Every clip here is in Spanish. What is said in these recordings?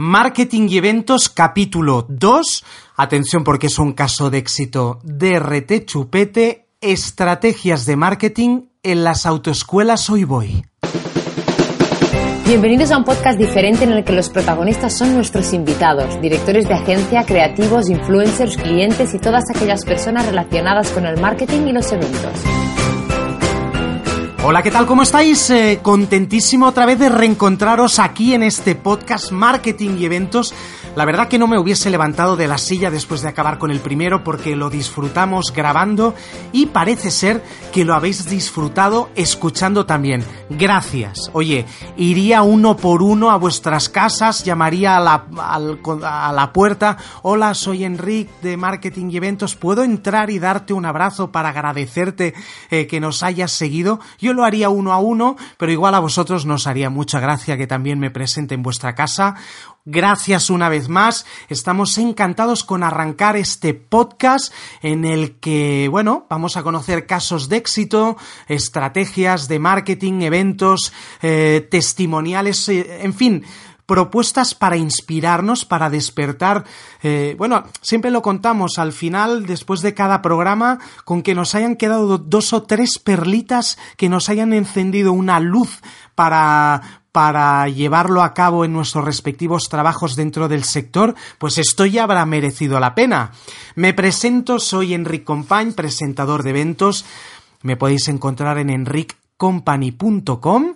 Marketing y eventos capítulo 2. Atención porque es un caso de éxito. DRT Chupete, estrategias de marketing en las autoescuelas Hoy Voy. Bienvenidos a un podcast diferente en el que los protagonistas son nuestros invitados, directores de agencia, creativos, influencers, clientes y todas aquellas personas relacionadas con el marketing y los eventos. Hola, ¿qué tal? ¿Cómo estáis? Eh, contentísimo otra vez de reencontraros aquí en este podcast Marketing y Eventos. La verdad que no me hubiese levantado de la silla después de acabar con el primero porque lo disfrutamos grabando y parece ser que lo habéis disfrutado escuchando también. Gracias. Oye, iría uno por uno a vuestras casas, llamaría a la, a la puerta. Hola, soy Enrique de Marketing y Eventos. ¿Puedo entrar y darte un abrazo para agradecerte eh, que nos hayas seguido? Yo lo haría uno a uno, pero igual a vosotros nos haría mucha gracia que también me presente en vuestra casa. Gracias una vez más. Estamos encantados con arrancar este podcast en el que, bueno, vamos a conocer casos de éxito, estrategias de marketing, eventos, eh, testimoniales, eh, en fin, propuestas para inspirarnos, para despertar. Eh, bueno, siempre lo contamos al final, después de cada programa, con que nos hayan quedado dos o tres perlitas que nos hayan encendido una luz para, para llevarlo a cabo en nuestros respectivos trabajos dentro del sector, pues esto ya habrá merecido la pena. Me presento, soy Enric Compañ, presentador de eventos. Me podéis encontrar en enriccompany.com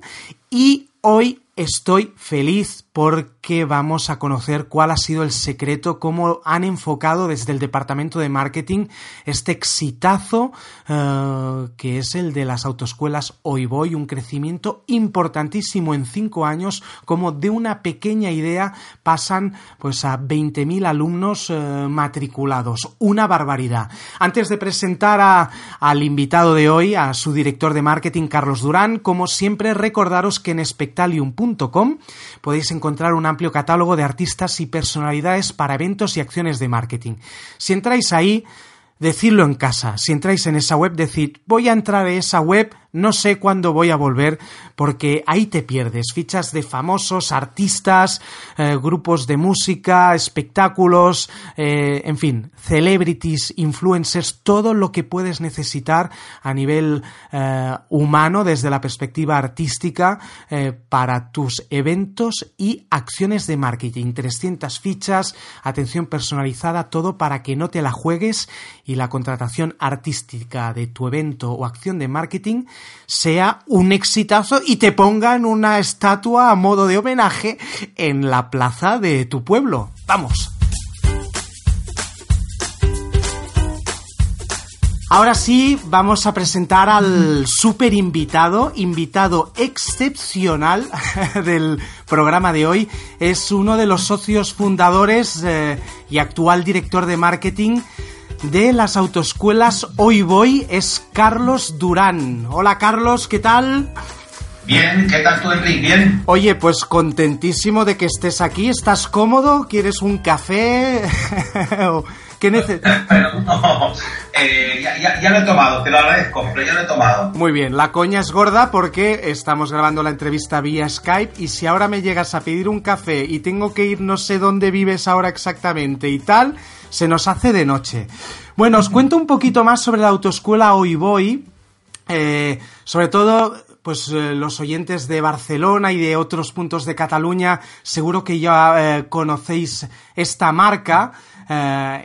y hoy estoy feliz porque vamos a conocer cuál ha sido el secreto, cómo han enfocado desde el departamento de marketing este exitazo eh, que es el de las autoescuelas Hoy Voy, un crecimiento importantísimo en cinco años, como de una pequeña idea pasan pues a 20.000 alumnos eh, matriculados, una barbaridad. Antes de presentar a, al invitado de hoy, a su director de marketing Carlos Durán, como siempre recordaros que en spectalium.com podéis encontrar un amplio catálogo de artistas y personalidades para eventos y acciones de marketing. Si entráis ahí, decidlo en casa. Si entráis en esa web, decid, voy a entrar a esa web no sé cuándo voy a volver porque ahí te pierdes. Fichas de famosos, artistas, eh, grupos de música, espectáculos, eh, en fin, celebrities, influencers, todo lo que puedes necesitar a nivel eh, humano desde la perspectiva artística para tus eventos y acciones de marketing. 300 fichas, atención personalizada, todo para que no te la juegues y la contratación artística de tu evento o acción de marketing sea un exitazo y te pongan una estatua a modo de homenaje en la plaza de tu pueblo. Vamos. Ahora sí, vamos a presentar al super invitado, invitado excepcional del programa de hoy. Es uno de los socios fundadores eh, y actual director de marketing de las autoescuelas Hoy Voy es Carlos Durán. Hola Carlos, ¿qué tal? Bien, ¿qué tal tú, Enrique? Bien. Oye, pues contentísimo de que estés aquí. ¿Estás cómodo? ¿Quieres un café? ¿Qué necesitas? no, eh, ya, lo he tomado, te lo agradezco, pero ya lo he tomado. Muy bien, la coña es gorda porque estamos grabando la entrevista vía Skype y si ahora me llegas a pedir un café y tengo que ir no sé dónde vives ahora exactamente y tal, se nos hace de noche. Bueno, os cuento un poquito más sobre la autoescuela Hoy Voy. Eh, sobre todo, pues eh, los oyentes de Barcelona y de otros puntos de Cataluña, seguro que ya eh, conocéis esta marca.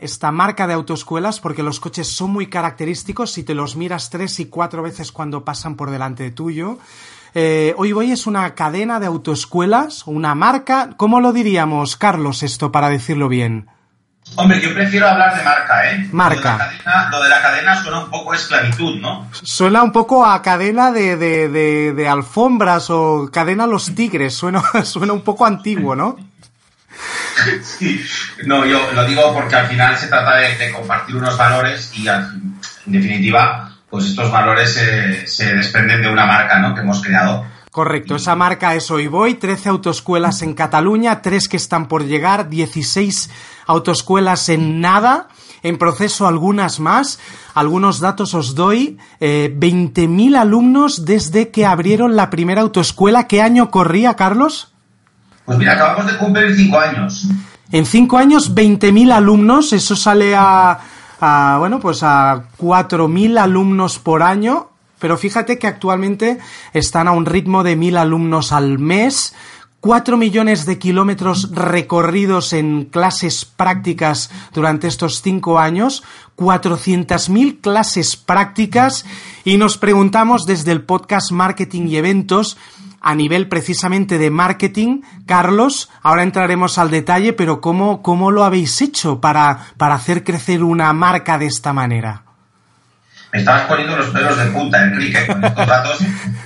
esta marca de autoescuelas porque los coches son muy característicos si te los miras tres y cuatro veces cuando pasan por delante de tuyo. Hoy Voy es una cadena de autoescuelas, una marca. ¿Cómo lo diríamos, Carlos, esto para decirlo bien? Hombre, yo prefiero hablar de marca, ¿eh? Marca. Lo de la cadena, suena un poco a esclavitud, ¿no? Suena un poco a cadena de, de, de, alfombras o cadena a los tigres. Suena, suena un poco antiguo, ¿no? sí. No, yo lo digo porque al final se trata de, compartir unos valores y en definitiva, pues estos valores se desprenden de una marca ¿no? que hemos creado. Correcto, esa marca es Hoy Voy, 13 autoescuelas en Cataluña, 3 que están por llegar, 16 autoescuelas en nada, en proceso algunas más. Algunos datos os doy, eh, 20.000 alumnos desde que abrieron la primera autoescuela. ¿Qué año corría, Carlos? Pues mira, acabamos de cumplir 5 años. En 5 años, 20.000 alumnos, eso sale a, a, bueno, pues a 4.000 alumnos por año pero fíjate que actualmente están a un ritmo de mil alumnos al mes, cuatro millones de kilómetros recorridos en clases prácticas durante estos cinco años, mil clases prácticas y nos preguntamos desde el podcast Marketing y Eventos a nivel precisamente de marketing, Carlos, ahora entraremos al detalle, pero ¿cómo, cómo lo habéis hecho para, para hacer crecer una marca de esta manera? Me estabas poniendo los pelos de punta, Enrique, con estos datos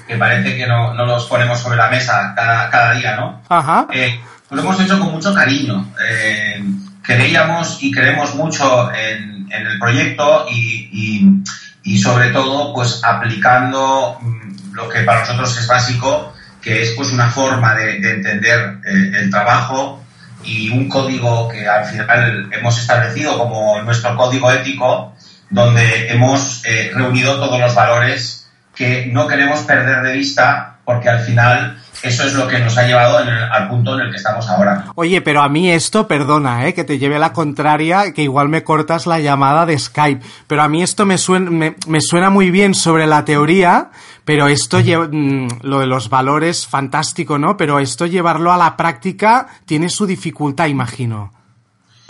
que parece que no, no los ponemos sobre la mesa cada, cada día, ¿no? Ajá. Eh, lo hemos hecho con mucho cariño. Eh, creíamos y creemos mucho en, en el proyecto y, y, y, sobre todo, pues aplicando mm, lo que para nosotros es básico, que es pues una forma de, de entender eh, el trabajo y un código que al final hemos establecido como nuestro código ético donde hemos eh, reunido todos los valores que no queremos perder de vista porque al final eso es lo que nos ha llevado al punto en el que estamos ahora. Oye, pero a mí esto, perdona, ¿eh? que te lleve la contraria, que igual me cortas la llamada de Skype, pero a mí esto me suena, me, suena muy bien sobre la teoría, pero esto, mm, lo de los valores, fantástico, ¿no? Pero esto llevarlo a la práctica tiene su dificultad, imagino.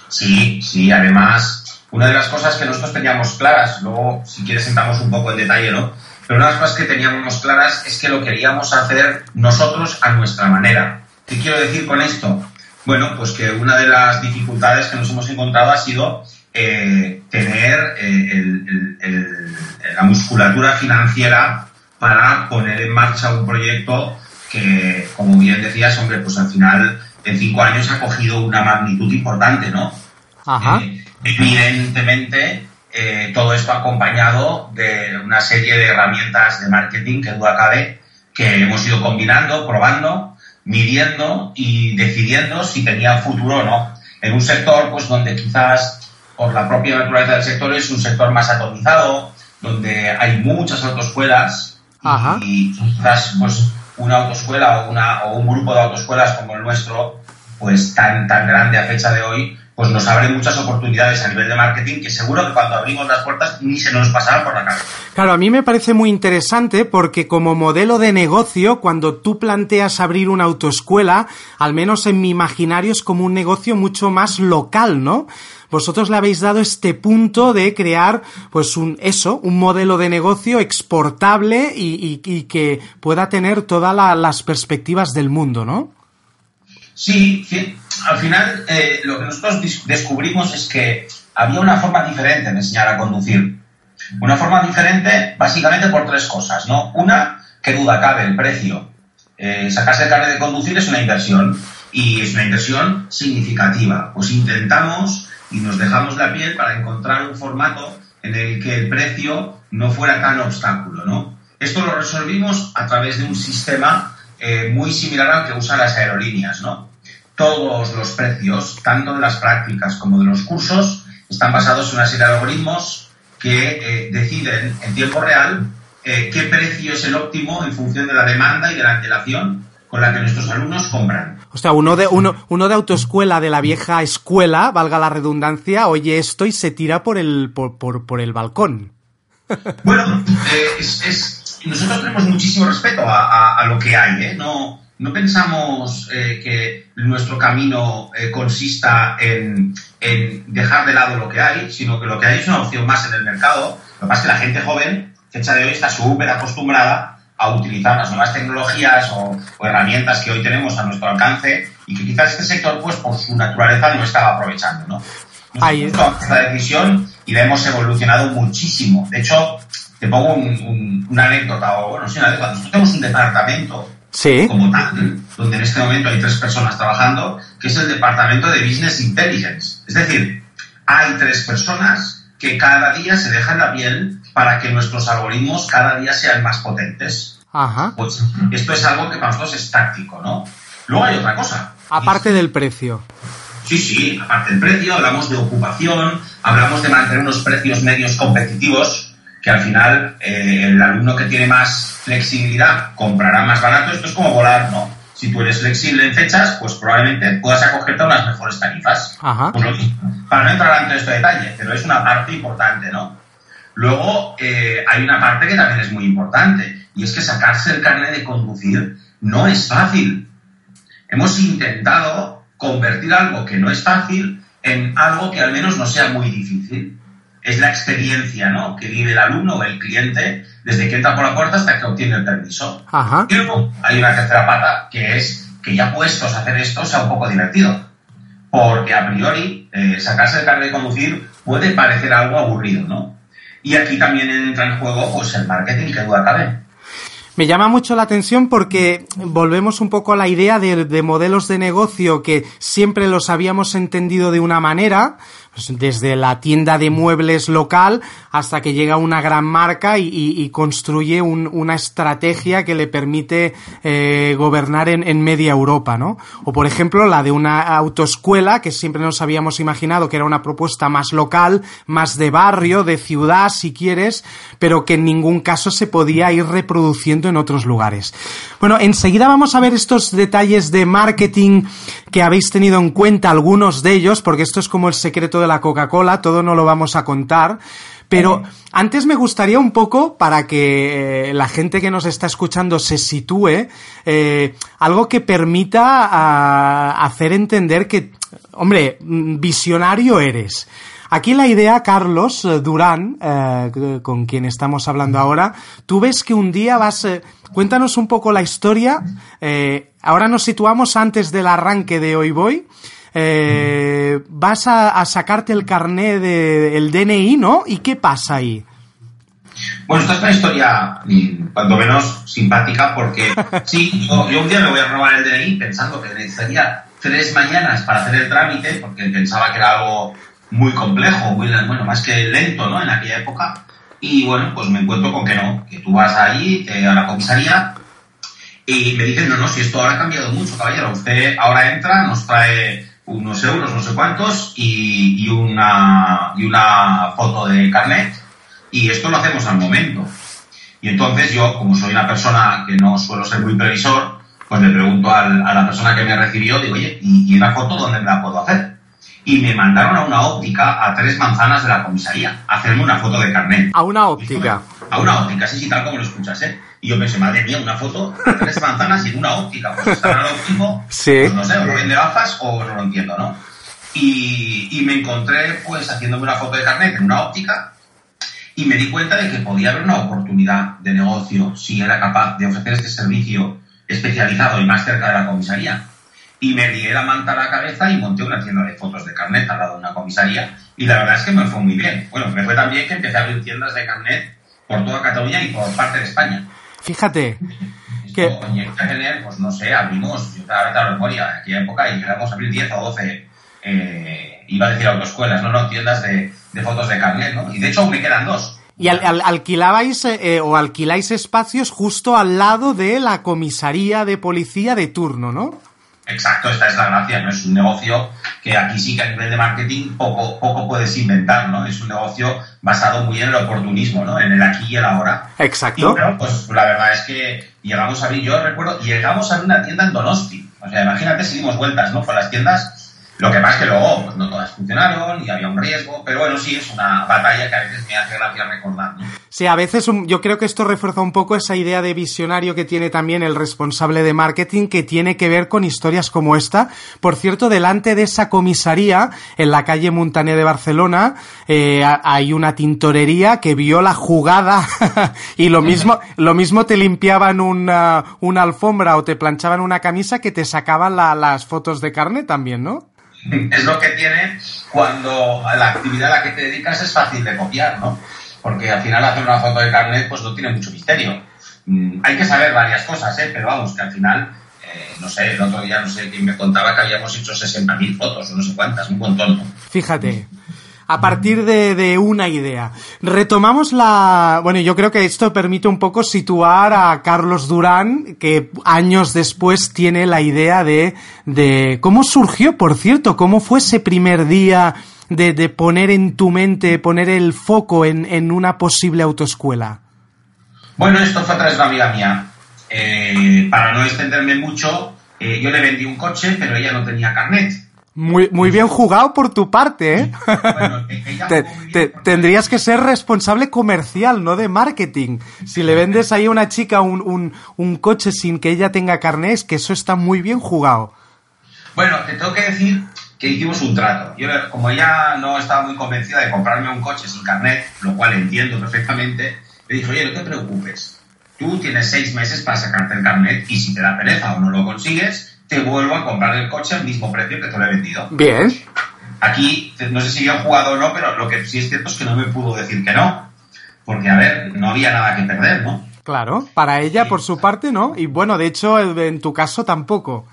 Sí, sí, además una de las cosas que nosotros teníamos claras, luego si quieres entramos un poco en detalle, ¿no? Pero una de las cosas que teníamos claras es que lo queríamos hacer nosotros a nuestra manera. ¿Qué quiero decir con esto? Bueno, pues que una de las dificultades que nos hemos encontrado ha sido eh, tener eh, la musculatura financiera para poner en marcha un proyecto que, como bien decías, hombre, pues al final en cinco años ha cogido una magnitud importante, ¿no? Ajá. Eh, Evidentemente, eh, todo esto acompañado de una serie de herramientas de marketing que duda cabe que hemos ido combinando, probando, midiendo y decidiendo si tenía futuro o no. En un sector, pues donde quizás por la propia naturaleza del sector es un sector más atomizado, donde hay muchas autoescuelas y quizás pues una autoescuela o, una, o un grupo de autoescuelas como el nuestro, pues tan, tan grande a fecha de hoy, pues nos abre muchas oportunidades a nivel de marketing que seguro que cuando abrimos las puertas ni se nos pasarán por la cabeza. Claro, a mí me parece muy interesante porque como modelo de negocio, cuando tú planteas abrir una autoescuela, al menos en mi imaginario es como un negocio mucho más local, ¿no? Vosotros le habéis dado este punto de crear, pues un, eso, un modelo de negocio exportable y, que pueda tener todas las perspectivas del mundo, ¿no? Sí, al final eh, lo que nosotros descubrimos es que había una forma diferente de enseñar a conducir. Una forma diferente básicamente por tres cosas, ¿no? Una, que duda cabe, el precio. Eh, sacarse el carnet de conducir es una inversión y es una inversión significativa. Pues intentamos y nos dejamos la piel para encontrar un formato en el que el precio no fuera tan obstáculo, ¿no? Esto lo resolvimos a través de un sistema eh, muy similar al que usan las aerolíneas, ¿no? todos los precios, tanto de las prácticas como de los cursos, están basados en una serie de algoritmos que eh, deciden en tiempo real eh, qué precio es el óptimo en función de la demanda y de la antelación con la que nuestros alumnos compran. O sea, uno de, uno, uno de autoescuela de la vieja escuela, valga la redundancia, oye esto y se tira por el, por, por, el balcón. Bueno, eh, es, nosotros tenemos muchísimo respeto a, a, lo que hay, ¿eh? No, no pensamos eh, que nuestro camino eh, consista en, dejar de lado lo que hay, sino que lo que hay es una opción más en el mercado. Lo que pasa es que la gente joven, fecha de hoy, está súper acostumbrada a utilizar las nuevas tecnologías o, herramientas que hoy tenemos a nuestro alcance y que quizás este sector, pues por su naturaleza, no estaba aprovechando. ¿no? Nosotros tomamos esta decisión y la hemos evolucionado muchísimo. De hecho, te pongo una anécdota, o bueno, sí, una anécdota. Nosotros tenemos un departamento Sí. como tal, donde en este momento hay tres personas trabajando, que es el departamento de Business Intelligence. Es decir, hay tres personas que cada día se dejan la piel para que nuestros algoritmos cada día sean más potentes. Ajá. Pues esto es algo que para nosotros es táctico, ¿no? Luego hay otra cosa. Aparte del precio. Sí, sí, aparte del precio, hablamos de ocupación, hablamos de mantener unos precios medios competitivos, que al final eh, el alumno que tiene más flexibilidad comprará más barato. Esto es como volar, ¿no? Si tú eres flexible en fechas, pues probablemente puedas acogerte a unas mejores tarifas. Ajá. Para no entrar en este detalle, pero es una parte importante, ¿no? Luego eh, hay una parte que también es muy importante, y es que sacarse el carnet de conducir no es fácil. Hemos intentado convertir algo que no es fácil en algo que al menos no sea muy difícil. Es la experiencia ¿no? que vive el alumno o el cliente desde que entra por la puerta hasta que obtiene el permiso. Ajá. Y luego hay una tercera pata que es que ya puestos a hacer esto sea un poco divertido. Porque a priori eh, sacarse el carnet de conducir puede parecer algo aburrido, ¿no? Y aquí también entra en juego pues el marketing, que duda cabe. Me llama mucho la atención porque volvemos un poco a la idea de, de modelos de negocio que siempre los habíamos entendido de una manera, pues desde la tienda de muebles local hasta que llega una gran marca y, construye un- una estrategia que le permite eh, gobernar en, en media Europa, ¿no? O por ejemplo la de una autoescuela que siempre nos habíamos imaginado que era una propuesta más local, más de barrio, de ciudad, si quieres, pero que en ningún caso se podía ir reproduciendo en otros lugares. Bueno, enseguida vamos a ver estos detalles de marketing que habéis tenido en cuenta, algunos de ellos, porque esto es como el secreto de la Coca-Cola, todo no lo vamos a contar. Pero antes me gustaría un poco, para que eh, la gente que nos está escuchando se sitúe, eh, algo que permita ah, hacer entender que, hombre, mm, visionario eres. Aquí la idea, Carlos eh, Durán, eh, con quien estamos hablando ahora, tú ves que un día vas... eh, cuéntanos un poco la historia. eh, ahora nos situamos antes del arranque de Hoy Voy. Eh, vas a, a sacarte el carné del DNI, ¿no? ¿Y qué pasa ahí? Bueno, esta es una historia mm, cuanto menos simpática porque sí, yo, yo un día me voy a robar el DNI pensando que necesitaría tres mañanas para hacer el trámite porque pensaba que era algo muy complejo, muy, bueno, más que lento, ¿no? En aquella época. Y bueno, pues me encuentro con que no, que tú vas allí te- a la comisaría y me dicen, no, no, si esto ahora ha cambiado mucho, caballero. Usted ahora entra, nos trae unos euros, no sé cuántos, y, y una, y una foto de carnet, y esto lo hacemos al momento. Y entonces yo, como soy una persona que no suelo ser muy previsor, pues le pregunto al- a la persona que me recibió, digo, oye, ¿y, y una foto dónde me la puedo hacer? Y me mandaron a una óptica a tres manzanas de la comisaría a hacerme una foto de carnet. A una óptica. A una óptica, sí, sí, tal como lo escuchas, ¿eh? Y yo pensé, madre mía, una foto a tres manzanas y en una óptica. Pues estará el óptico, Sí. pues no sé, o lo vende gafas o no lo entiendo, ¿no? Y, y me encontré, pues, haciéndome una foto de carnet en una óptica y me di cuenta de que podía haber una oportunidad de negocio si era capaz de ofrecer este servicio especializado y más cerca de la comisaría. Y me lié la manta a la cabeza y monté una tienda de fotos de carnet al lado de una comisaría. Y la verdad es que me fue muy bien. Bueno, me fue tan bien que empecé a abrir tiendas de carnet por toda Cataluña y por parte de España. Fíjate, a tener, pues no sé, abrimos, yo cada vez la memoria, en aquella época y llegamos a abrir 10 o 12, eh, iba a decir autoescuelas, no, no, tiendas de, de fotos de carnet, ¿no? Y de hecho aún me quedan dos. y al- al- alquilabais eh, o alquiláis espacios justo al lado de la comisaría de policía de turno, ¿no? Exacto, esta es la gracia, ¿no? Es un negocio que aquí sí que a nivel de marketing poco, poco puedes inventar, ¿no? Es un negocio basado muy en el oportunismo, ¿no? En el aquí y el ahora. Y Exacto. pues la verdad es que llegamos a abrir, yo recuerdo, llegamos a abrir una tienda en Donosti. O sea, imagínate si dimos vueltas, ¿no? Por las tiendas. Lo que pasa es que luego pues, no todas funcionaron y había un riesgo, pero bueno, sí, es una batalla que a veces me hace gracia recordar. Sí, a veces yo creo que esto refuerza un poco esa idea de visionario que tiene también el responsable de marketing que tiene que ver con historias como esta. Por cierto, delante de esa comisaría, en la calle Montaner de Barcelona, eh, ha- hay una tintorería que vio la jugada y lo mismo, lo mismo te limpiaban una, una alfombra o te planchaban una camisa que te sacaban la- las fotos de carne también, ¿no? es lo que tiene cuando la actividad a la que te dedicas es fácil de copiar, ¿no? Porque al final hacer una foto de carnet pues no tiene mucho misterio. mm, hay que saber varias cosas, ¿eh? pero vamos, que al final, eh, no sé, el otro día no sé quién me contaba que habíamos hecho 60.000 fotos o no sé cuántas, un montón. Fíjate. A partir de, una idea. Retomamos la... Bueno, yo creo que esto permite un poco situar a Carlos Durán, que años después tiene la idea de... de ¿Cómo surgió, por cierto? ¿Cómo fue ese primer día de, de poner en tu mente, poner el foco en, en una posible autoescuela? Bueno, esto fue a través de una amiga mía. Eh, para no extenderme mucho, eh, yo le vendí un coche, pero ella no tenía carnet. Muy, muy bien jugado por tu parte, ¿eh? Bueno, te, te, tendrías que ser responsable comercial, no de marketing. Si le vendes ahí a una chica un, un, un coche sin que ella tenga carnet, es que eso está muy bien jugado. Bueno, te tengo que decir que hicimos un trato. Yo, como ella no estaba muy convencida de comprarme un coche sin carnet, lo cual entiendo perfectamente, le dije, oye, no te preocupes. Tú tienes seis meses para sacarte el carnet y si te da pereza o no lo consigues, te vuelvo a comprar el coche al mismo precio que te lo he vendido. Bien. Aquí, no sé si yo he jugado o no, pero lo que sí es cierto es que no me pudo decir que no. Porque, a ver, no había nada que perder, ¿no? Claro, para ella, por su parte, no. Y bueno, de hecho, en tu caso tampoco.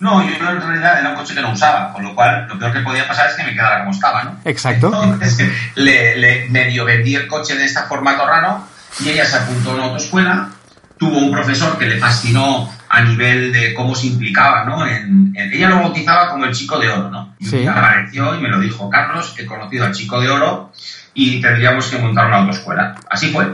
No, yo en realidad era un coche que no usaba, con lo cual lo peor que podía pasar es que me quedara como estaba, ¿no? Exacto. Entonces, le, le medio vendí el coche de esta formato raro y ella se apuntó a una autoescuela, tuvo un profesor que le fascinó a nivel de cómo se implicaba, ¿no? En, en, ella lo bautizaba como el chico de oro, ¿no? Y sí. apareció y me lo dijo, Carlos, he conocido al chico de oro y tendríamos que montar una autoescuela. Así fue.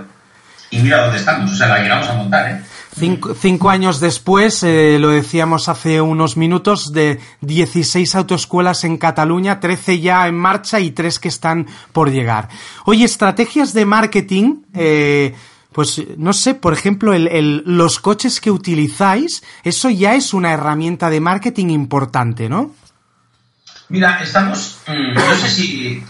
Y mira dónde estamos, o sea, la llegamos a montar, ¿eh? Cinco, cinco, años después, eh, lo decíamos hace unos minutos, de 16 autoescuelas en Cataluña, 13 ya en marcha y 3 que están por llegar. Oye, estrategias de marketing, eh, pues no sé, por ejemplo, el, el, los coches que utilizáis, eso ya es una herramienta de marketing importante, ¿no? Mira, estamos, mmm, no sé si,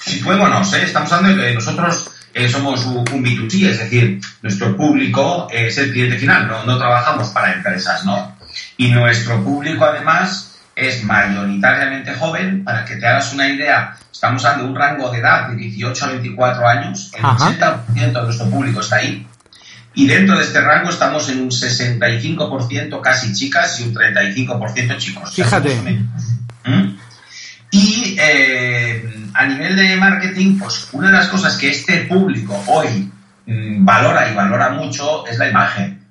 si podemos, ¿eh? estamos hablando de que nosotros eh, somos un, un, B2C, es decir, nuestro público es el cliente final, no, no trabajamos para empresas, ¿no? Y nuestro público además es mayoritariamente joven, para que te hagas una idea, estamos hablando de un rango de edad de 18 a 24 años, el Ajá. 80% de nuestro público está ahí, y dentro de este rango estamos en un 65% casi chicas y un 35% chicos. Fíjate. ¿Mm? Y eh, a nivel de marketing, pues una de las cosas que este público hoy mmm, valora y valora mucho es la imagen.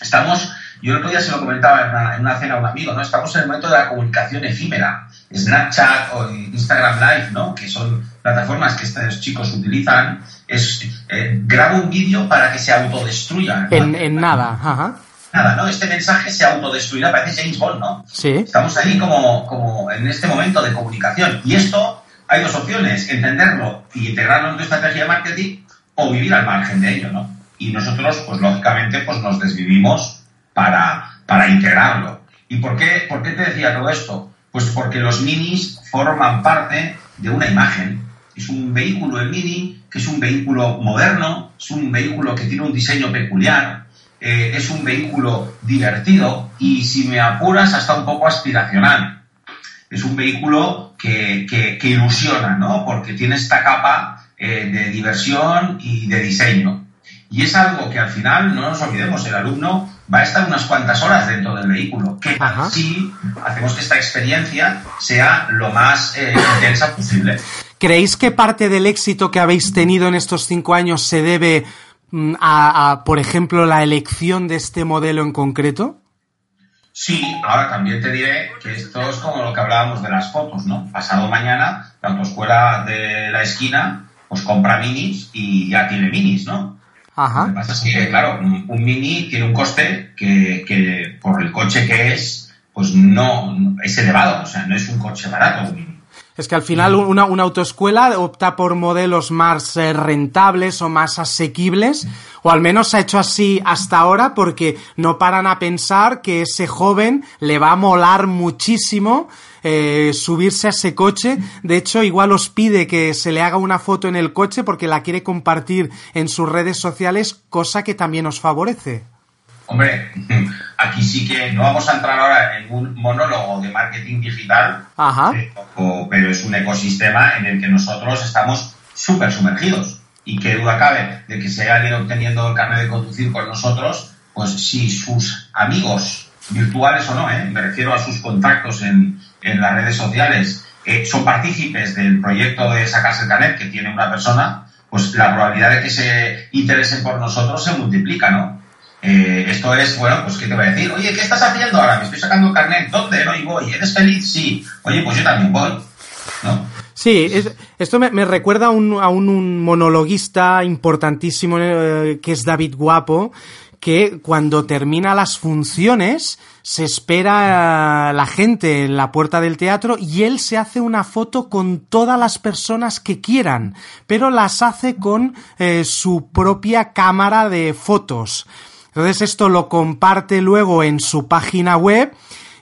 Estamos, yo el otro día se lo comentaba en una, en una, cena a un amigo, ¿no? Estamos en el momento de la comunicación efímera. Snapchat o Instagram Live, ¿no? Que son plataformas que estos chicos utilizan. Es, eh, grabo un vídeo para que se autodestruya. En, en nada, ajá nada, ¿no? Este mensaje se autodestruirá, parece James Bond, ¿no? Sí. Estamos ahí como, como en este momento de comunicación. Y esto, hay dos opciones, entenderlo y integrarlo en tu estrategia de marketing o vivir al margen de ello, ¿no? Y nosotros, pues lógicamente, pues nos desvivimos para, para integrarlo. ¿Y por qué, por qué te decía todo esto? Pues porque los minis forman parte de una imagen. Es un vehículo el mini, que es un vehículo moderno, es un vehículo que tiene un diseño peculiar, eh, es un vehículo divertido y, si me apuras, hasta un poco aspiracional. Es un vehículo que, que, ilusiona, ¿no? Porque tiene esta capa eh, de diversión y de diseño. Y es algo que al final, no nos olvidemos, el alumno va a estar unas cuantas horas dentro del vehículo, que así hacemos que esta experiencia sea lo más eh, intensa posible. ¿Creéis que parte del éxito que habéis tenido en estos cinco años se debe a, a, por ejemplo, la elección de este modelo en concreto? Sí, ahora también te diré que esto es como lo que hablábamos de las fotos, ¿no? Pasado mañana, la autoescuela de la esquina, pues compra minis y ya tiene minis, ¿no? Ajá. Lo que pasa es que, claro, un, un mini tiene un coste que, que, por el coche que es, pues no, es elevado, o sea, no es un coche barato un mini. Es que al final una, una autoescuela opta por modelos más eh, rentables o más asequibles, o al menos ha hecho así hasta ahora porque no paran a pensar que ese joven le va a molar muchísimo eh, subirse a ese coche. De hecho, igual os pide que se le haga una foto en el coche porque la quiere compartir en sus redes sociales, cosa que también os favorece. Hombre, aquí sí que no vamos a entrar ahora en un monólogo de marketing digital, Ajá. Pero, pero, es un ecosistema en el que nosotros estamos súper sumergidos. y que duda cabe de que se haya ido obteniendo el carnet de conducir con nosotros, pues si sus amigos, virtuales o no, ¿eh? me refiero a sus contactos en, en las redes sociales, eh, son partícipes del proyecto de sacarse el carnet que tiene una persona, pues la probabilidad de que se interesen por nosotros se multiplica, ¿no? Eh, esto es, bueno, pues ¿qué te voy a decir? Oye, ¿qué estás haciendo ahora? Me estoy sacando el carnet. ¿Dónde? No, y voy. ¿Eres feliz? Sí. Oye, pues yo también voy. ¿No? Sí, esto me, recuerda a un, a un, monologuista importantísimo eh, que es David Guapo, que cuando termina las funciones se espera la gente en la puerta del teatro y él se hace una foto con todas las personas que quieran, pero las hace con eh, su propia cámara de fotos. Entonces esto lo comparte luego en su página web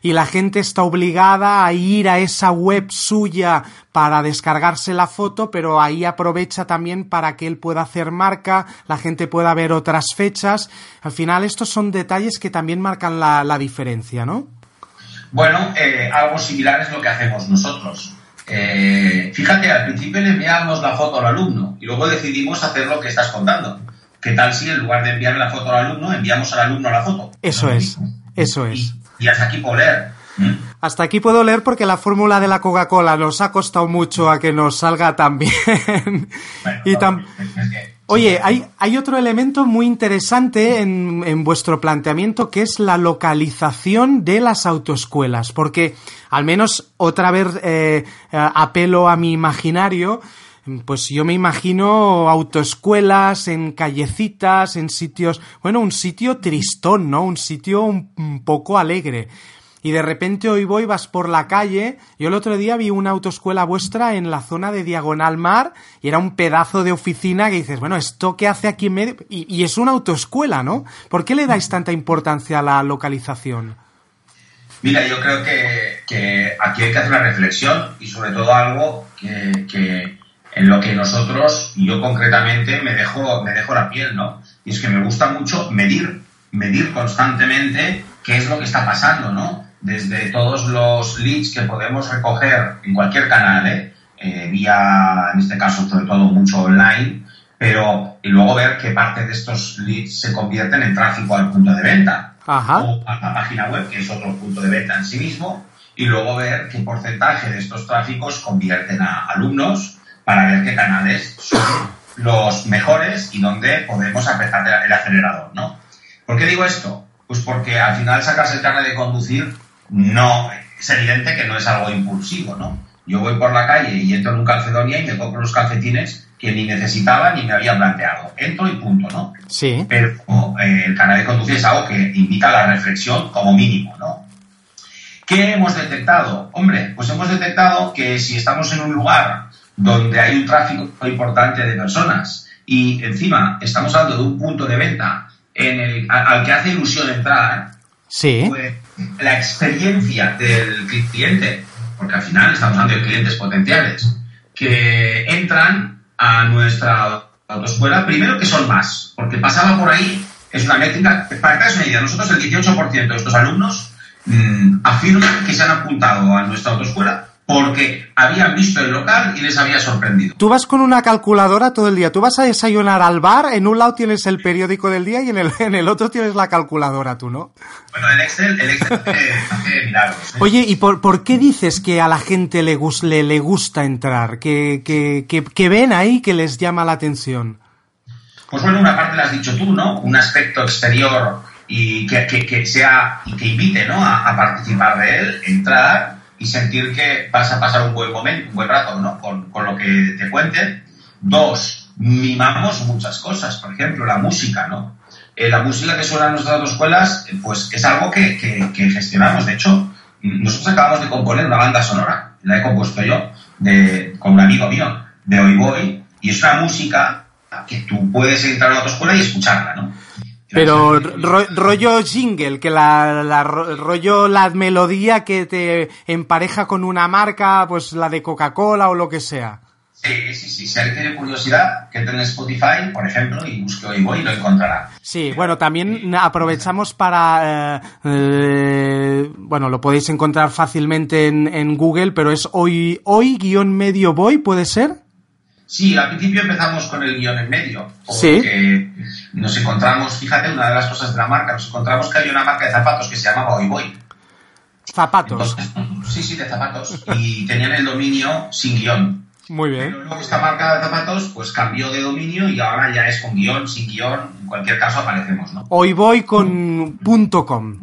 y la gente está obligada a ir a esa web suya para descargarse la foto, pero ahí aprovecha también para que él pueda hacer marca, la gente pueda ver otras fechas. Al final estos son detalles que también marcan la, diferencia, ¿no? Bueno, eh, algo similar es lo que hacemos nosotros. Eh, fíjate, al principio le enviábamos la foto al alumno y luego decidimos hacer lo que estás contando. ¿Qué tal si en lugar de enviarle la foto al alumno, enviamos al alumno la foto? Eso es, eso es y hasta aquí puedo leer. Hasta aquí puedo leer porque la fórmula de la Coca-Cola nos ha costado mucho a que nos salga tan bien. y Oye, hay, hay, otro elemento muy interesante en, en, vuestro planteamiento que es la localización de las autoescuelas, porque al menos otra vez eh, apelo a mi imaginario, pues yo me imagino autoescuelas en callecitas, en sitios, bueno, un sitio tristón, ¿no? Un sitio un, poco alegre. Y de repente hoy voy, vas por la calle. Yo el otro día vi una autoescuela vuestra en la zona de Diagonal Mar y era un pedazo de oficina que dices, bueno, ¿esto qué hace aquí en medio? Y, es una autoescuela, ¿no? ¿Por qué le dais tanta importancia a la localización? Mira, yo creo que, aquí hay que hacer una reflexión y sobre todo algo que en lo que nosotros, yo concretamente, me dejo, me dejo la piel, ¿no? Y es que me gusta mucho medir, medir constantemente qué es lo que está pasando, ¿no? Desde todos los leads que podemos recoger en cualquier canal, ¿eh? eh vía, en este caso, sobre todo mucho online, pero y luego ver qué parte de estos leads se convierten en tráfico al punto de venta Ajá. o a la página web, que es otro punto de venta en sí mismo, y luego ver qué porcentaje de estos tráficos convierten a alumnos para ver qué canales son los mejores y dónde podemos apretar el acelerador, ¿no? ¿Por qué digo esto? Pues porque al final sacarse el carnet de conducir no es evidente que no es algo impulsivo, ¿no? Yo voy por la calle y entro en un calcedonia y me compro los calcetines que ni necesitaba ni me había planteado. Entro y punto, ¿no? Sí. Pero eh, el carnet de conducir es algo que invita a la reflexión como mínimo, ¿no? ¿Qué hemos detectado? Hombre, pues hemos detectado que si estamos en un lugar donde hay un tráfico importante de personas y encima estamos hablando de un punto de venta en el, al que hace ilusión entrar, sí. pues la experiencia del cliente, porque al final estamos hablando de clientes potenciales, que entran a nuestra autoescuela, primero que son más, porque pasaba por ahí, es una métrica, para que te una idea, nosotros el 18% de estos alumnos mmm, afirman que se han apuntado a nuestra autoescuela porque habían visto el local y les había sorprendido. Tú vas con una calculadora todo el día, tú vas a desayunar al bar, en un lado tienes el periódico del día y en el, en el otro tienes la calculadora, tú, ¿no? Bueno, el Excel, el Excel hace, milagros. ¿eh? Oye, ¿y por, por, qué dices que a la gente le, le, le gusta entrar? ¿Qué, que, ven ahí que les llama la atención? Pues bueno, una parte la has dicho tú, ¿no? Un aspecto exterior y que, que, sea y que invite ¿no? a, a participar de él, entrar y sentir que vas a pasar un buen momento, un buen rato, ¿no? Con, con lo que te cuenten. Dos, mimamos muchas cosas, por ejemplo, la música, ¿no? Eh, la música que suena en nuestras escuelas, pues es algo que, que, gestionamos. De hecho, nosotros acabamos de componer una banda sonora, la he compuesto yo, de, con un amigo mío, de Hoy Voy, y es una música que tú puedes entrar a otra escuela y escucharla, ¿no? Pero rollo jingle, que la, rollo la melodía que te empareja con una marca, pues la de Coca-Cola o lo que sea. Sí, sí, sí. Si alguien tiene curiosidad, que en Spotify, por ejemplo, y busque hoy voy y lo encontrará. Sí, bueno, también aprovechamos para. Eh, eh, bueno, lo podéis encontrar fácilmente en, Google, pero es hoy, hoy guion medio voy, ¿puede ser? Sí, al principio empezamos con el guion en medio, Sí. porque nos encontramos, fíjate, una de las cosas de la marca, nos encontramos que había una marca de zapatos que se llamaba Hoy Voy. Zapatos. Entonces, sí, sí, de zapatos, y tenían el dominio sin guion. Muy bien. Pero luego esta marca de zapatos pues cambió de dominio y ahora ya es con guion, sin guion, en cualquier caso aparecemos, ¿no? Hoy voy con punto .com.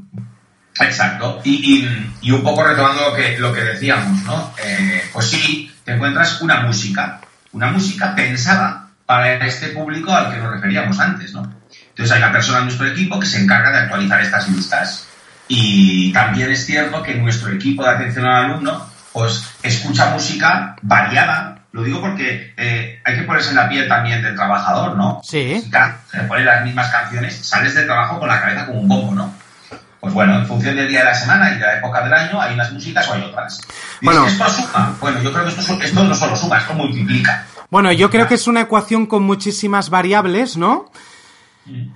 Exacto. Y, y- y un poco retomando lo que, lo que decíamos, ¿no? Eh, pues sí, te encuentras una música, una música pensada para este público al que nos referíamos antes, ¿no? Entonces hay una persona en nuestro equipo que se encarga de actualizar estas listas. Y también es cierto que nuestro equipo de atención al alumno, pues escucha música variada. Lo digo porque eh, hay que ponerse en la piel también del trabajador, ¿no? Sí. Si ponen las mismas canciones, sales del trabajo con la cabeza como un bombo, ¿no? Pues bueno, en función del día de la semana y de la época del año, hay unas músicas o hay otras. Bueno. ¿Esto suma? Bueno, yo creo que esto, no solo suma, esto multiplica. Bueno, yo creo que es una ecuación con muchísimas variables, ¿no?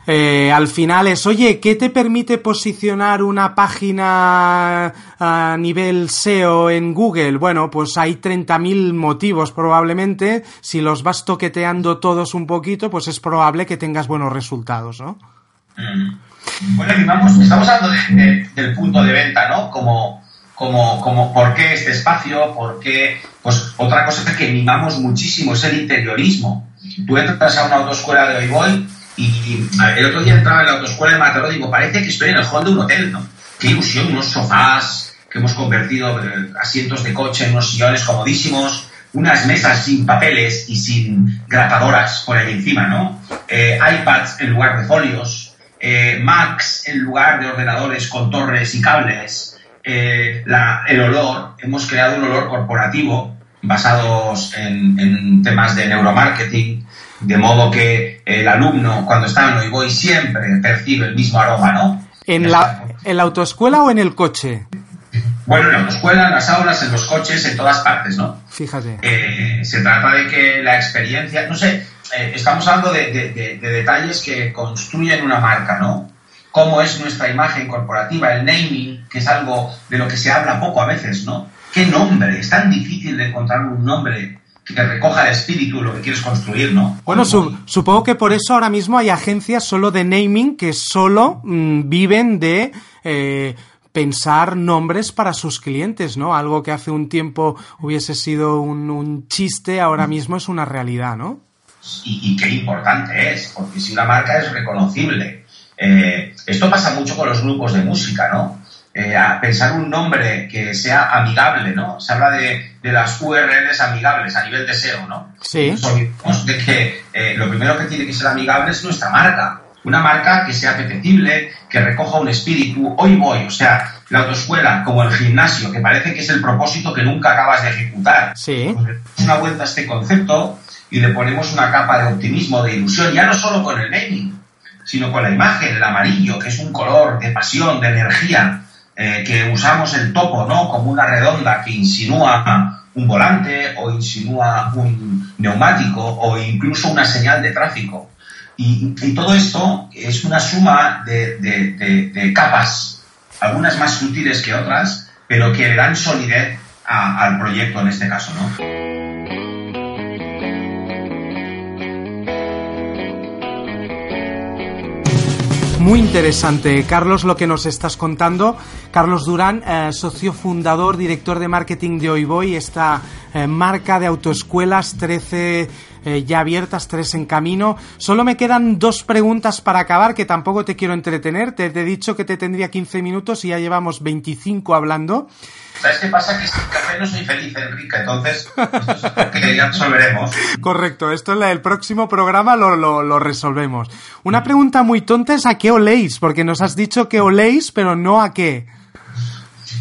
Eh, al final es, oye, ¿qué te permite posicionar una página a nivel SEO en Google? Bueno, pues hay 30.000 motivos probablemente. Si los vas toqueteando todos un poquito, pues es probable que tengas buenos resultados, ¿no? Mm. Bueno, y estamos hablando de- de- del punto de venta, ¿no? Como, como, como, ¿por qué este espacio? ¿Por qué? Pues otra cosa que mimamos muchísimo es el interiorismo. Tú entras a una autoescuela de hoy voy y el otro día entraba en la autoescuela de Mataró y digo, parece que estoy en el hall de un hotel, ¿no? Qué ilusión, unos sofás que hemos convertido eh, asientos de coche en unos sillones comodísimos, unas mesas sin papeles y sin grapadoras por ahí encima, ¿no? Eh, iPads en lugar de folios, eh, Macs en lugar de ordenadores con torres y cables, eh, la- el olor, hemos creado un olor corporativo basados en, en temas de neuromarketing, de modo que el alumno cuando está en Oiboy siempre percibe el mismo aroma, ¿no? ¿En la, ¿En la autoescuela o en el coche? Bueno, en la autoescuela, en las aulas, en los coches, en todas partes, ¿no? Fíjate. Eh, se trata de que la experiencia, no sé, eh, estamos hablando de, de- de- de detalles que construyen una marca, ¿no? Cómo es nuestra imagen corporativa, el naming, que es algo de lo que se habla poco a veces, ¿no? ¿Qué nombre? Es tan difícil de encontrar un nombre que recoja el espíritu, lo que quieres construir, ¿no? Bueno, su- supongo que por eso ahora mismo hay agencias solo de naming que solo mm, viven de eh, pensar nombres para sus clientes, ¿no? Algo que hace un tiempo hubiese sido un, un chiste, ahora mismo es una realidad, ¿no? Y, y qué importante es, porque si una marca es reconocible. Eh, esto pasa mucho con los grupos de música, ¿no? Eh, a pensar un nombre que sea amigable, ¿no? Se habla de, de las URLs amigables a nivel de SEO, ¿no? Sí. Nos olvidamos de que eh, lo primero que tiene que ser amigable es nuestra marca. Una marca que sea apetecible, que recoja un espíritu. Hoy voy, o sea, la autoescuela, como el gimnasio, que parece que es el propósito que nunca acabas de ejecutar. Sí. Pues una vuelta a este concepto y le ponemos una capa de optimismo, de ilusión, ya no solo con el naming, sino con la imagen, el amarillo, que es un color de pasión, de energía, eh, que usamos el topo, ¿no? Como una redonda que insinúa un volante o insinúa un neumático o incluso una señal de tráfico. Y, todo esto es una suma de, de- capas, algunas más sutiles que otras, pero que le dan solidez al proyecto en este caso, ¿no? Muy interesante, Carlos, lo que nos estás contando. Carlos Durán, eh, socio fundador, director de marketing de Oiboy, esta eh, marca de autoescuelas, 13 eh, ya abiertas, 3 en camino. Solo me quedan dos preguntas para acabar, que tampoco te quiero entretener. Te, te he dicho que te tendría 15 minutos y ya llevamos 25 hablando. ¿Sabes qué pasa? Que sin café no soy feliz, Enrique. Entonces, esto es que ya resolveremos. Correcto, esto en el próximo programa lo, lo- lo resolvemos. Una pregunta muy tonta es a qué oléis, porque nos has dicho que oléis, pero no a qué.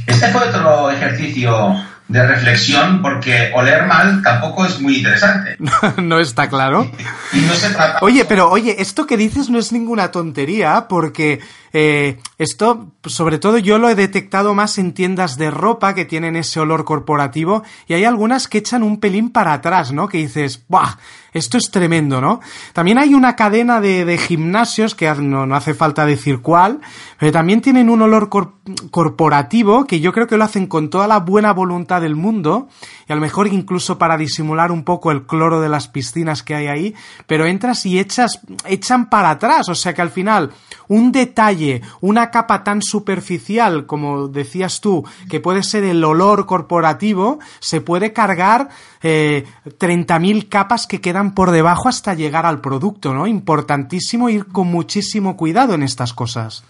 Este fue otro ejercicio de reflexión porque oler mal tampoco es muy interesante. no está claro. Y no se trata... Oye, pero oye, esto que dices no es ninguna tontería, porque eh, esto, sobre todo yo lo he detectado más en tiendas de ropa que tienen ese olor corporativo, y hay algunas que echan un pelín para atrás, ¿no? Que dices, ¡buah! Esto es tremendo, ¿no? También hay una cadena de, de gimnasios, que no, no hace falta decir cuál, pero también tienen un olor cor- corporativo que yo creo que lo hacen con toda la buena voluntad del mundo, y a lo mejor incluso para disimular un poco el cloro de las piscinas que hay ahí, pero entras y echas, echan para atrás, o sea que al final un detalle, una capa tan superficial como decías tú, que puede ser el olor corporativo, se puede cargar eh, 30.000 capas que quedan por debajo hasta llegar al producto, ¿no? Importantísimo ir con muchísimo cuidado en estas cosas.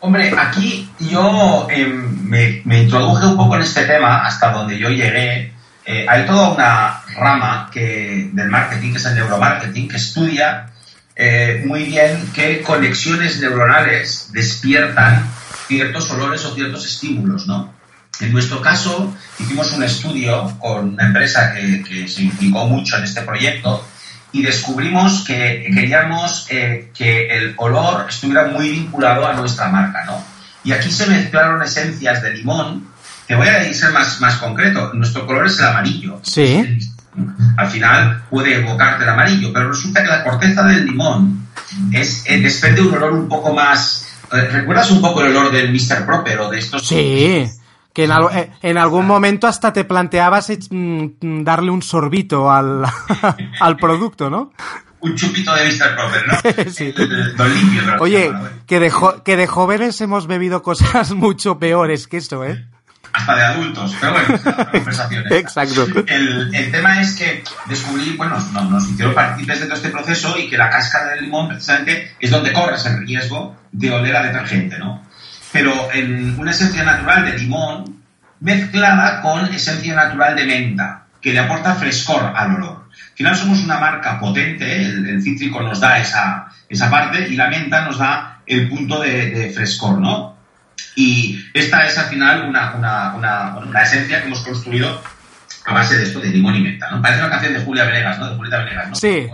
Hombre, aquí yo em, me, introduje un poco en este tema hasta donde yo llegué. Eh, hay toda una rama que, del marketing, que es el neuromarketing, que estudia eh, muy bien qué conexiones neuronales despiertan ciertos olores o ciertos estímulos, ¿no? En nuestro caso, hicimos un estudio con una empresa que, se implicó mucho en este proyecto y descubrimos que queríamos eh, que el olor estuviera muy vinculado a nuestra marca, ¿no? Y aquí se mezclaron esencias de limón. Te voy a ser más, más concreto. Nuestro color es el amarillo. Sí. Al final puede evocarte el amarillo, pero resulta que la corteza del limón es, eh, desprende un olor un poco más... Eh, ¿Recuerdas un poco el olor del Mr. Proper o de estos... Sí que eh, en, algún momento hasta te planteabas mm, darle un sorbito al, al producto, ¿no? Un chupito de Mr. Proper, ¿no? sí. Oye, que de, que de jóvenes hemos bebido cosas mucho peores que esto, ¿eh? Hasta de adultos, pero bueno, conversaciones. Exacto. El, el, tema es que descubrí, bueno, nos, nos hicieron partícipes de todo este proceso y que la cáscara del limón precisamente es donde corres el riesgo de oler a detergente, ¿no? Pero en una esencia natural de limón mezclada con esencia natural de menta, que le aporta frescor al olor. Al final somos una marca potente, el, cítrico nos da esa, esa parte y la menta nos da el punto de, de frescor, ¿no? Y esta es al final una, una, una, una, esencia que hemos construido a base de esto de limón y menta, ¿no? Parece una canción de Julia Venegas, ¿no? De Julieta Venegas, ¿no? Sí.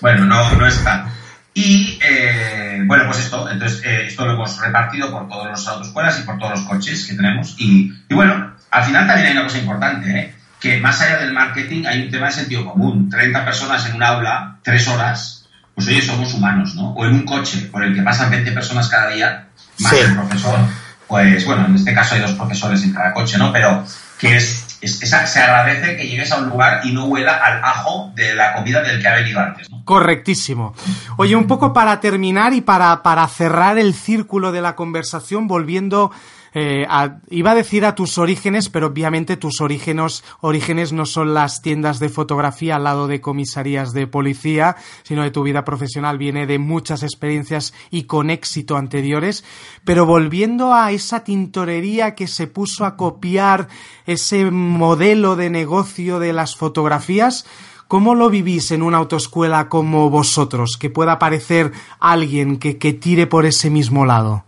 Bueno, no, no está. Y eh, bueno, pues esto, entonces eh, esto lo hemos repartido por todos los autoescuelas y por todos los coches que tenemos. Y, y, bueno, al final también hay una cosa importante, ¿eh? que más allá del marketing hay un tema de sentido común. 30 personas en un aula, 3 horas, pues oye, somos humanos, ¿no? O en un coche por el que pasan 20 personas cada día, más el profesor, pues bueno, en este caso hay dos profesores en cada coche, ¿no? Pero que es se agradece que llegues a un lugar y no huela al ajo de la comida del que ha venido antes. Correctísimo. Oye, un poco para terminar y para, para cerrar el círculo de la conversación, volviendo eh, iba a decir a tus orígenes, pero obviamente tus orígenes, orígenes no son las tiendas de fotografía al lado de comisarías de policía, sino de tu vida profesional viene de muchas experiencias y con éxito anteriores. Pero volviendo a esa tintorería que se puso a copiar ese modelo de negocio de las fotografías, ¿Cómo lo vivís en una autoescuela como vosotros? Que pueda aparecer alguien que, que tire por ese mismo lado.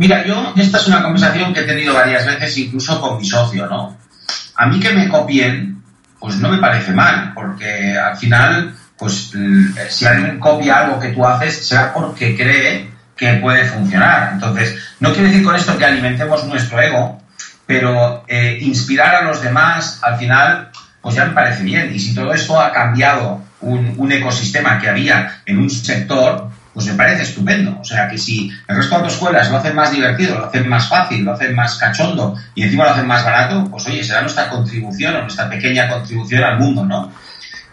Mira, yo, esta es una conversación que he tenido varias veces, incluso con mi socio, ¿no? A mí que me copien, pues no me parece mal, porque al final, pues si alguien copia algo que tú haces, será porque cree que puede funcionar. Entonces, no quiere decir con esto que alimentemos nuestro ego, pero eh, inspirar a los demás, al final, pues ya me parece bien. Y si todo esto ha cambiado un ecosistema que había en un sector, pues me parece estupendo. O sea que si el resto de autoescuelas lo hacen más divertido, lo hacen más fácil, lo hacen más cachondo y encima lo hacen más barato, pues oye, será nuestra contribución o nuestra pequeña contribución al mundo, ¿no?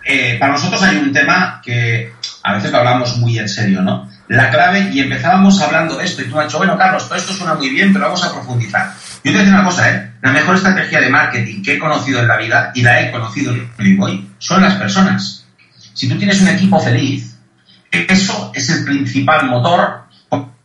Eh, para nosotros hay un tema que a veces lo hablamos muy en serio, ¿no? La clave, y empezábamos hablando de esto, y tú me has dicho, bueno, Carlos, todo esto suena muy bien, pero vamos a profundizar. Yo te voy a decir una cosa, ¿eh? La mejor estrategia de marketing que he conocido en la vida, y la he conocido en Playboy, son las personas. Si tú tienes un equipo feliz, eso es el principal motor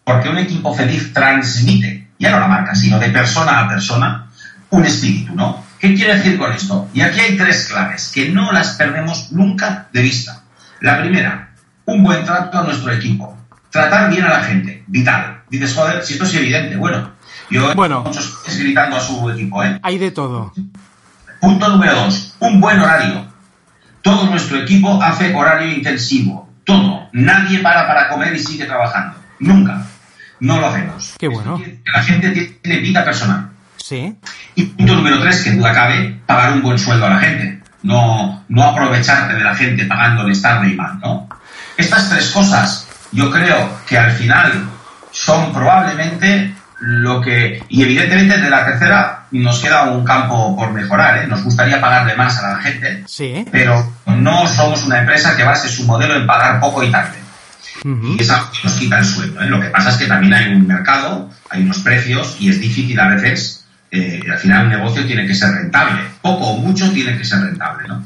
porque un equipo feliz transmite, ya no la marca, sino de persona a persona, un espíritu, ¿no? ¿Qué quiere decir con esto? Y aquí hay tres claves que no las perdemos nunca de vista. La primera, un buen trato a nuestro equipo. Tratar bien a la gente, vital. Dices, joder, si esto es evidente. Bueno, yo bueno, muchos gritando a su equipo, ¿eh? Hay de todo. Punto número dos, un buen horario. Todo nuestro equipo hace horario intensivo todo. Nadie para para comer y sigue trabajando. Nunca. No lo hacemos. Qué bueno. La gente tiene vida personal. Sí. Y punto número tres, que duda cabe, pagar un buen sueldo a la gente. No, no aprovecharte de la gente pagándoles tarde y mal, ¿no? Estas tres cosas yo creo que al final son probablemente lo que y evidentemente de la tercera nos queda un campo por mejorar ¿eh? nos gustaría pagarle más a la gente sí. pero no somos una empresa que base su modelo en pagar poco y tarde y eso nos quita el sueldo ¿eh? lo que pasa es que también hay un mercado hay unos precios y es difícil a veces eh, al final un negocio tiene que ser rentable poco o mucho tiene que ser rentable ¿no?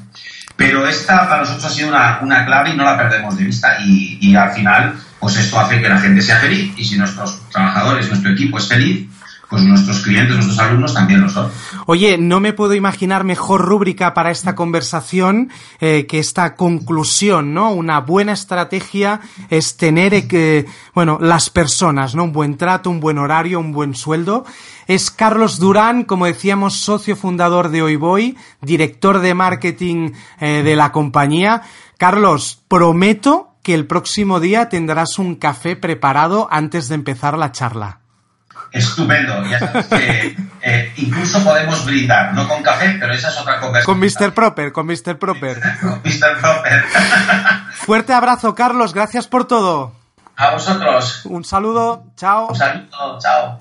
pero esta para nosotros ha sido una, una clave y no la perdemos de vista y, y al final pues esto hace que la gente sea feliz y si nuestros trabajadores, nuestro equipo es feliz, pues nuestros clientes, nuestros alumnos también lo son. Oye, no me puedo imaginar mejor rúbrica para esta conversación eh, que esta conclusión, ¿no? Una buena estrategia es tener, eh, bueno, las personas, ¿no? Un buen trato, un buen horario, un buen sueldo. Es Carlos Durán, como decíamos, socio fundador de Hoy director de marketing eh, de la compañía. Carlos, prometo que el próximo día tendrás un café preparado antes de empezar la charla. Estupendo, ya sabes que eh, incluso podemos brindar, no con café, pero esa es otra conversación. Con Mr. Proper, con Mr. Proper. con Mr. Proper. Fuerte abrazo, Carlos, gracias por todo. A vosotros. Un saludo, chao. Un saludo, chao.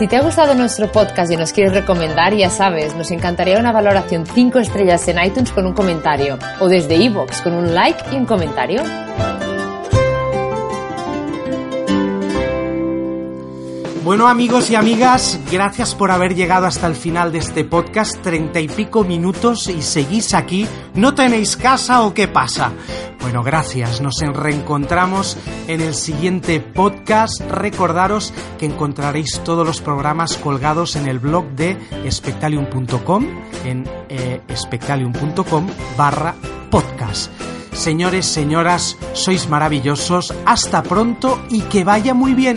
Si te ha gustado nuestro podcast y nos quieres recomendar, ya sabes, nos encantaría una valoración 5 estrellas en iTunes con un comentario o desde iVoox con un like y un comentario. Bueno amigos y amigas, gracias por haber llegado hasta el final de este podcast, treinta y pico minutos y seguís aquí, ¿no tenéis casa o qué pasa? Bueno, gracias, nos reencontramos en el siguiente podcast, recordaros que encontraréis todos los programas colgados en el blog de spectalium.com, en eh, spectalium.com barra podcast. Señores, señoras, sois maravillosos, hasta pronto y que vaya muy bien.